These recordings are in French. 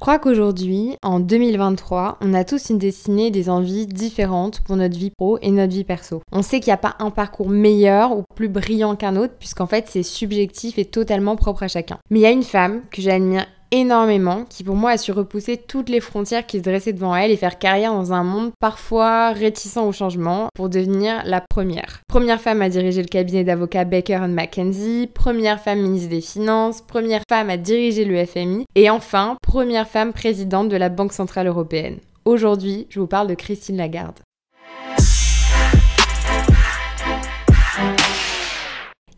crois qu'aujourd'hui, en 2023, on a tous une destinée des envies différentes pour notre vie pro et notre vie perso. On sait qu'il n'y a pas un parcours meilleur ou plus brillant qu'un autre, puisqu'en fait c'est subjectif et totalement propre à chacun. Mais il y a une femme que j'admire énormément, qui pour moi a su repousser toutes les frontières qui se dressaient devant elle et faire carrière dans un monde parfois réticent au changement pour devenir la première. Première femme à diriger le cabinet d'avocats Baker McKenzie, première femme ministre des Finances, première femme à diriger le FMI et enfin première femme présidente de la Banque Centrale Européenne. Aujourd'hui, je vous parle de Christine Lagarde.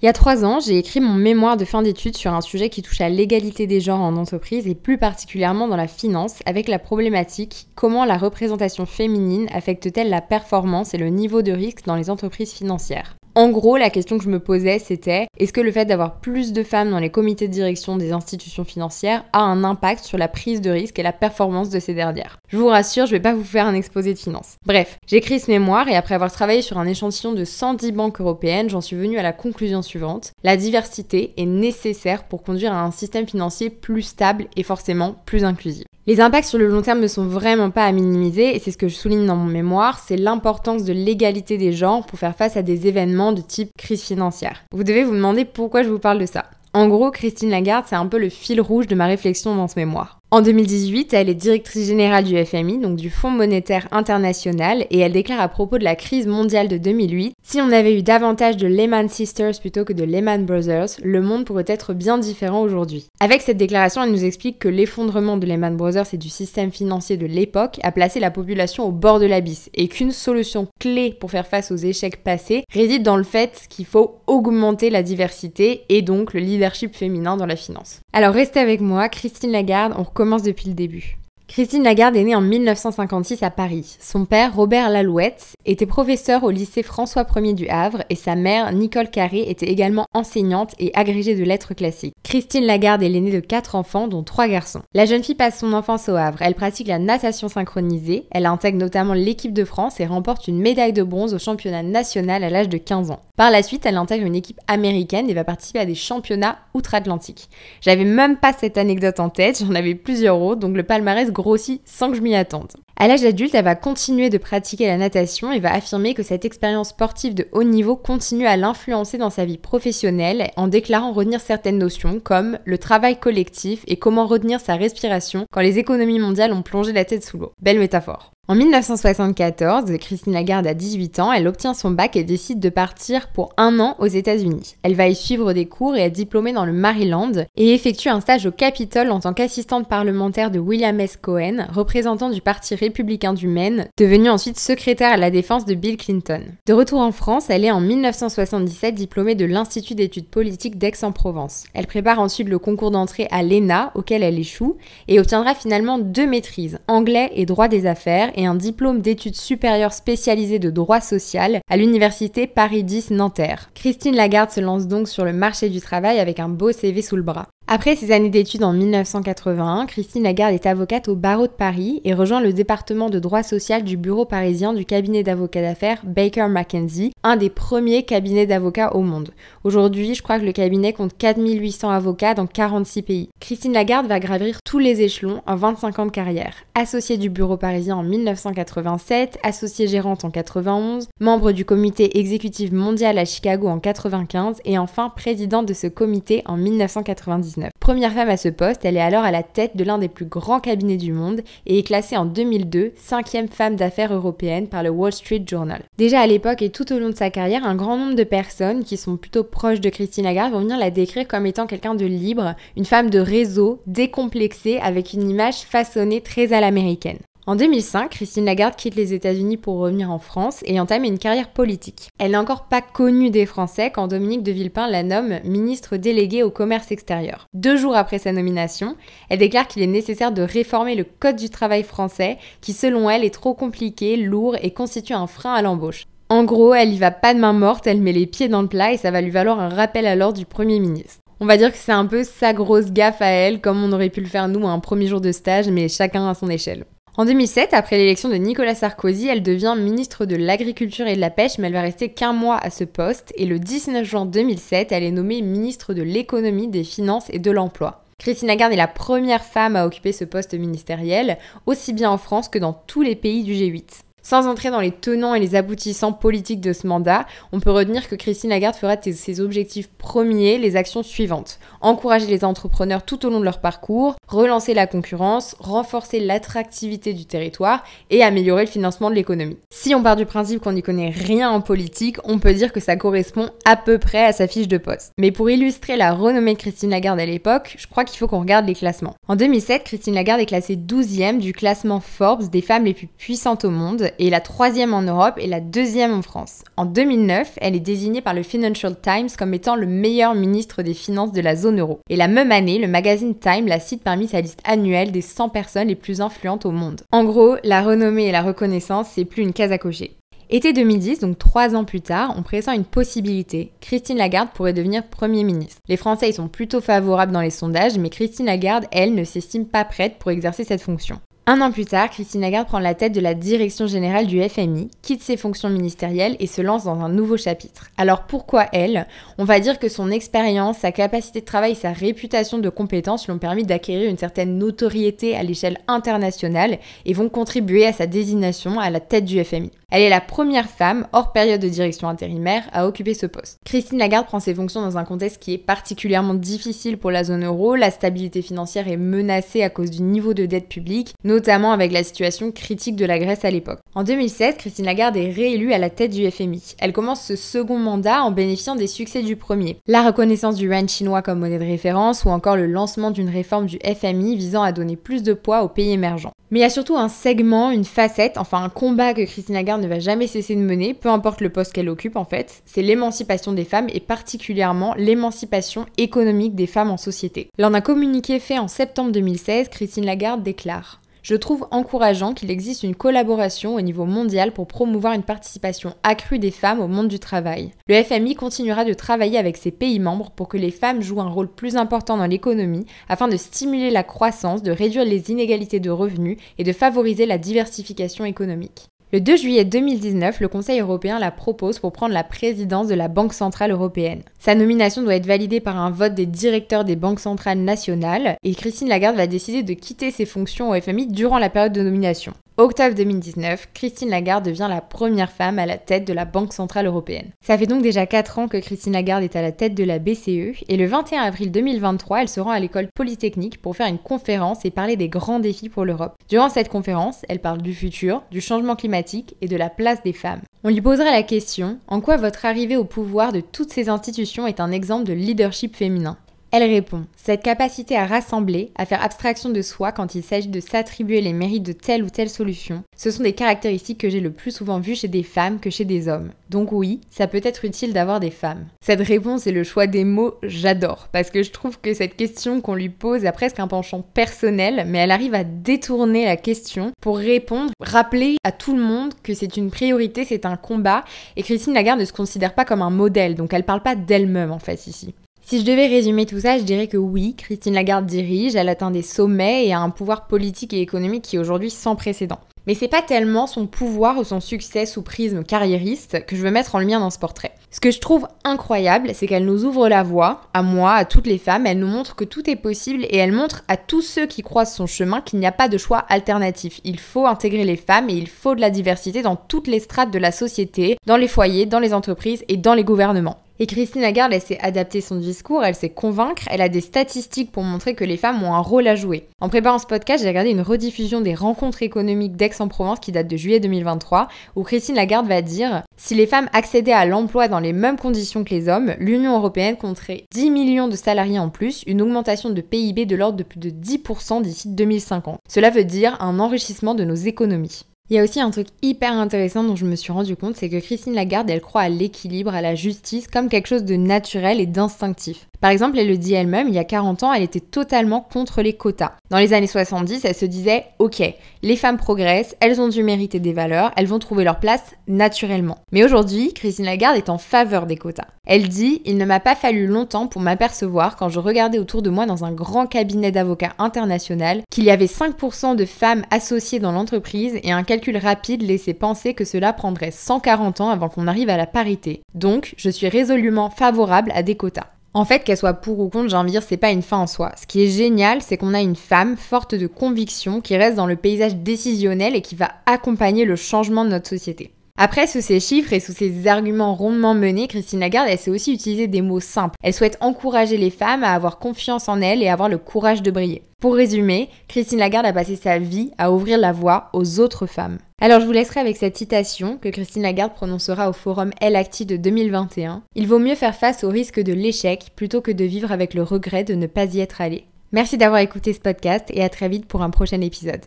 Il y a trois ans, j'ai écrit mon mémoire de fin d'études sur un sujet qui touche à l'égalité des genres en entreprise et plus particulièrement dans la finance, avec la problématique comment la représentation féminine affecte-t-elle la performance et le niveau de risque dans les entreprises financières? En gros, la question que je me posais, c'était est-ce que le fait d'avoir plus de femmes dans les comités de direction des institutions financières a un impact sur la prise de risque et la performance de ces dernières? Je vous rassure, je vais pas vous faire un exposé de finances. Bref, j'écris ce mémoire et après avoir travaillé sur un échantillon de 110 banques européennes, j'en suis venue à la conclusion suivante. La diversité est nécessaire pour conduire à un système financier plus stable et forcément plus inclusif. Les impacts sur le long terme ne sont vraiment pas à minimiser et c'est ce que je souligne dans mon mémoire, c'est l'importance de l'égalité des genres pour faire face à des événements de type crise financière. Vous devez vous demander pourquoi je vous parle de ça. En gros, Christine Lagarde, c'est un peu le fil rouge de ma réflexion dans ce mémoire. En 2018, elle est directrice générale du FMI, donc du Fonds monétaire international, et elle déclare à propos de la crise mondiale de 2008, si on avait eu davantage de Lehman Sisters plutôt que de Lehman Brothers, le monde pourrait être bien différent aujourd'hui. Avec cette déclaration, elle nous explique que l'effondrement de Lehman Brothers et du système financier de l'époque a placé la population au bord de l'abysse, et qu'une solution clé pour faire face aux échecs passés réside dans le fait qu'il faut augmenter la diversité et donc le leadership féminin dans la finance. Alors restez avec moi, Christine Lagarde, on commence depuis le début. Christine Lagarde est née en 1956 à Paris. Son père, Robert Lalouette, était professeur au lycée François Ier du Havre et sa mère, Nicole Carré, était également enseignante et agrégée de lettres classiques. Christine Lagarde est l'aînée de quatre enfants, dont trois garçons. La jeune fille passe son enfance au Havre. Elle pratique la natation synchronisée. Elle intègre notamment l'équipe de France et remporte une médaille de bronze au championnat national à l'âge de 15 ans. Par la suite, elle intègre une équipe américaine et va participer à des championnats outre-Atlantique. J'avais même pas cette anecdote en tête, j'en avais plusieurs autres, donc le palmarès grossit sans que je m'y attende. À l'âge adulte, elle va continuer de pratiquer la natation et va affirmer que cette expérience sportive de haut niveau continue à l'influencer dans sa vie professionnelle en déclarant retenir certaines notions comme le travail collectif et comment retenir sa respiration quand les économies mondiales ont plongé la tête sous l'eau. Belle métaphore. En 1974, Christine Lagarde a 18 ans, elle obtient son bac et décide de partir pour un an aux États-Unis. Elle va y suivre des cours et être diplômée dans le Maryland et effectue un stage au Capitole en tant qu'assistante parlementaire de William S. Cohen, représentant du Parti républicain du Maine, devenu ensuite secrétaire à la défense de Bill Clinton. De retour en France, elle est en 1977 diplômée de l'Institut d'études politiques d'Aix-en-Provence. Elle prépare ensuite le concours d'entrée à l'ENA, auquel elle échoue, et obtiendra finalement deux maîtrises, anglais et droit des affaires, et un diplôme d'études supérieures spécialisées de droit social à l'université Paris 10 Nanterre. Christine Lagarde se lance donc sur le marché du travail avec un beau CV sous le bras. Après ses années d'études en 1981, Christine Lagarde est avocate au barreau de Paris et rejoint le département de droit social du bureau parisien du cabinet d'avocats d'affaires Baker McKenzie, un des premiers cabinets d'avocats au monde. Aujourd'hui, je crois que le cabinet compte 4800 avocats dans 46 pays. Christine Lagarde va gravir tous les échelons en 25 ans de carrière. Associée du bureau parisien en 1987, associée gérante en 91, membre du comité exécutif mondial à Chicago en 95 et enfin présidente de ce comité en 1999. Première femme à ce poste, elle est alors à la tête de l'un des plus grands cabinets du monde et est classée en 2002 cinquième femme d'affaires européenne par le Wall Street Journal. Déjà à l'époque et tout au long de sa carrière, un grand nombre de personnes qui sont plutôt proches de Christine Lagarde vont venir la décrire comme étant quelqu'un de libre, une femme de réseau, décomplexée, avec une image façonnée très à l'américaine. En 2005, Christine Lagarde quitte les États-Unis pour revenir en France et entame une carrière politique. Elle n'est encore pas connue des Français quand Dominique de Villepin la nomme ministre déléguée au commerce extérieur. Deux jours après sa nomination, elle déclare qu'il est nécessaire de réformer le code du travail français qui selon elle est trop compliqué, lourd et constitue un frein à l'embauche. En gros, elle y va pas de main morte, elle met les pieds dans le plat et ça va lui valoir un rappel à l'ordre du Premier ministre. On va dire que c'est un peu sa grosse gaffe à elle, comme on aurait pu le faire nous un premier jour de stage, mais chacun à son échelle. En 2007, après l'élection de Nicolas Sarkozy, elle devient ministre de l'Agriculture et de la Pêche, mais elle va rester qu'un mois à ce poste. Et le 19 juin 2007, elle est nommée ministre de l'Économie, des Finances et de l'Emploi. Christine Lagarde est la première femme à occuper ce poste ministériel, aussi bien en France que dans tous les pays du G8. Sans entrer dans les tenants et les aboutissants politiques de ce mandat, on peut retenir que Christine Lagarde fera ses objectifs premiers les actions suivantes. Encourager les entrepreneurs tout au long de leur parcours, relancer la concurrence, renforcer l'attractivité du territoire et améliorer le financement de l'économie. Si on part du principe qu'on n'y connaît rien en politique, on peut dire que ça correspond à peu près à sa fiche de poste. Mais pour illustrer la renommée de Christine Lagarde à l'époque, je crois qu'il faut qu'on regarde les classements. En 2007, Christine Lagarde est classée 12e du classement Forbes des femmes les plus puissantes au monde et la troisième en Europe et la deuxième en France. En 2009, elle est désignée par le Financial Times comme étant le meilleur ministre des Finances de la zone euro. Et la même année, le magazine Time la cite parmi sa liste annuelle des 100 personnes les plus influentes au monde. En gros, la renommée et la reconnaissance, c'est plus une case à cocher. Été 2010, donc trois ans plus tard, on pressent une possibilité. Christine Lagarde pourrait devenir Premier ministre. Les Français y sont plutôt favorables dans les sondages, mais Christine Lagarde, elle, ne s'estime pas prête pour exercer cette fonction. Un an plus tard, Christine Lagarde prend la tête de la direction générale du FMI, quitte ses fonctions ministérielles et se lance dans un nouveau chapitre. Alors pourquoi elle? On va dire que son expérience, sa capacité de travail, sa réputation de compétence lui ont permis d'acquérir une certaine notoriété à l'échelle internationale et vont contribuer à sa désignation à la tête du FMI. Elle est la première femme, hors période de direction intérimaire, à occuper ce poste. Christine Lagarde prend ses fonctions dans un contexte qui est particulièrement difficile pour la zone euro. La stabilité financière est menacée à cause du niveau de dette publique, notamment avec la situation critique de la Grèce à l'époque. En 2016, Christine Lagarde est réélue à la tête du FMI. Elle commence ce second mandat en bénéficiant des succès du premier. La reconnaissance du yuan chinois comme monnaie de référence ou encore le lancement d'une réforme du FMI visant à donner plus de poids aux pays émergents. Mais il y a surtout un segment, une facette, enfin un combat que Christine Lagarde ne va jamais cesser de mener, peu importe le poste qu'elle occupe en fait, c'est l'émancipation des femmes et particulièrement l'émancipation économique des femmes en société. Lors d'un communiqué fait en septembre 2016, Christine Lagarde déclare je trouve encourageant qu'il existe une collaboration au niveau mondial pour promouvoir une participation accrue des femmes au monde du travail. Le FMI continuera de travailler avec ses pays membres pour que les femmes jouent un rôle plus important dans l'économie afin de stimuler la croissance, de réduire les inégalités de revenus et de favoriser la diversification économique. Le 2 juillet 2019, le Conseil européen la propose pour prendre la présidence de la Banque centrale européenne. Sa nomination doit être validée par un vote des directeurs des banques centrales nationales et Christine Lagarde va décider de quitter ses fonctions au FMI durant la période de nomination. Octobre 2019, Christine Lagarde devient la première femme à la tête de la Banque Centrale Européenne. Ça fait donc déjà 4 ans que Christine Lagarde est à la tête de la BCE et le 21 avril 2023, elle se rend à l'école polytechnique pour faire une conférence et parler des grands défis pour l'Europe. Durant cette conférence, elle parle du futur, du changement climatique et de la place des femmes. On lui posera la question en quoi votre arrivée au pouvoir de toutes ces institutions est un exemple de leadership féminin? Elle répond Cette capacité à rassembler, à faire abstraction de soi quand il s'agit de s'attribuer les mérites de telle ou telle solution, ce sont des caractéristiques que j'ai le plus souvent vues chez des femmes que chez des hommes. Donc oui, ça peut être utile d'avoir des femmes. Cette réponse et le choix des mots, j'adore, parce que je trouve que cette question qu'on lui pose a presque un penchant personnel, mais elle arrive à détourner la question pour répondre, rappeler à tout le monde que c'est une priorité, c'est un combat, et Christine Lagarde ne se considère pas comme un modèle, donc elle parle pas d'elle-même en fait ici. Si je devais résumer tout ça, je dirais que oui, Christine Lagarde dirige, elle atteint des sommets et a un pouvoir politique et économique qui est aujourd'hui sans précédent. Mais c'est pas tellement son pouvoir ou son succès sous prisme carriériste que je veux mettre en lumière dans ce portrait. Ce que je trouve incroyable, c'est qu'elle nous ouvre la voie, à moi, à toutes les femmes, elle nous montre que tout est possible et elle montre à tous ceux qui croisent son chemin qu'il n'y a pas de choix alternatif. Il faut intégrer les femmes et il faut de la diversité dans toutes les strates de la société, dans les foyers, dans les entreprises et dans les gouvernements. Et Christine Lagarde, elle s'est adapter son discours, elle sait convaincre, elle a des statistiques pour montrer que les femmes ont un rôle à jouer. En préparant ce podcast, j'ai regardé une rediffusion des rencontres économiques d'Aix-en-Provence qui date de juillet 2023, où Christine Lagarde va dire Si les femmes accédaient à l'emploi dans les mêmes conditions que les hommes, l'Union européenne compterait 10 millions de salariés en plus, une augmentation de PIB de l'ordre de plus de 10% d'ici 2050. Cela veut dire un enrichissement de nos économies. Il y a aussi un truc hyper intéressant dont je me suis rendu compte, c'est que Christine Lagarde, elle croit à l'équilibre, à la justice comme quelque chose de naturel et d'instinctif. Par exemple, elle le dit elle-même, il y a 40 ans, elle était totalement contre les quotas. Dans les années 70, elle se disait OK, les femmes progressent, elles ont dû mériter des valeurs, elles vont trouver leur place naturellement. Mais aujourd'hui, Christine Lagarde est en faveur des quotas. Elle dit Il ne m'a pas fallu longtemps pour m'apercevoir, quand je regardais autour de moi dans un grand cabinet d'avocats international, qu'il y avait 5% de femmes associées dans l'entreprise et un calcul rapide laissait penser que cela prendrait 140 ans avant qu'on arrive à la parité. Donc, je suis résolument favorable à des quotas. En fait, qu'elle soit pour ou contre, j'ai envie de dire, c'est pas une fin en soi. Ce qui est génial, c'est qu'on a une femme forte de conviction qui reste dans le paysage décisionnel et qui va accompagner le changement de notre société. Après, sous ces chiffres et sous ces arguments rondement menés, Christine Lagarde, elle sait aussi utiliser des mots simples. Elle souhaite encourager les femmes à avoir confiance en elles et avoir le courage de briller. Pour résumer, Christine Lagarde a passé sa vie à ouvrir la voie aux autres femmes. Alors je vous laisserai avec cette citation que Christine Lagarde prononcera au forum Elle Acti de 2021. Il vaut mieux faire face au risque de l'échec plutôt que de vivre avec le regret de ne pas y être allé. Merci d'avoir écouté ce podcast et à très vite pour un prochain épisode.